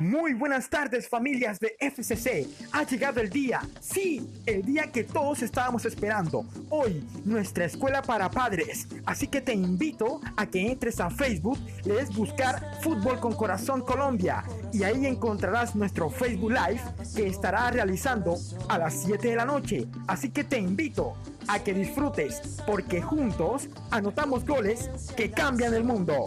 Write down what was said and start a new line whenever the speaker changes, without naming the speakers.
Muy buenas tardes familias de FCC. Ha llegado el día, sí, el día que todos estábamos esperando. Hoy, nuestra escuela para padres. Así que te invito a que entres a Facebook, le des buscar Fútbol con Corazón Colombia y ahí encontrarás nuestro Facebook Live que estará realizando a las 7 de la noche. Así que te invito a que disfrutes porque juntos anotamos goles que cambian el mundo.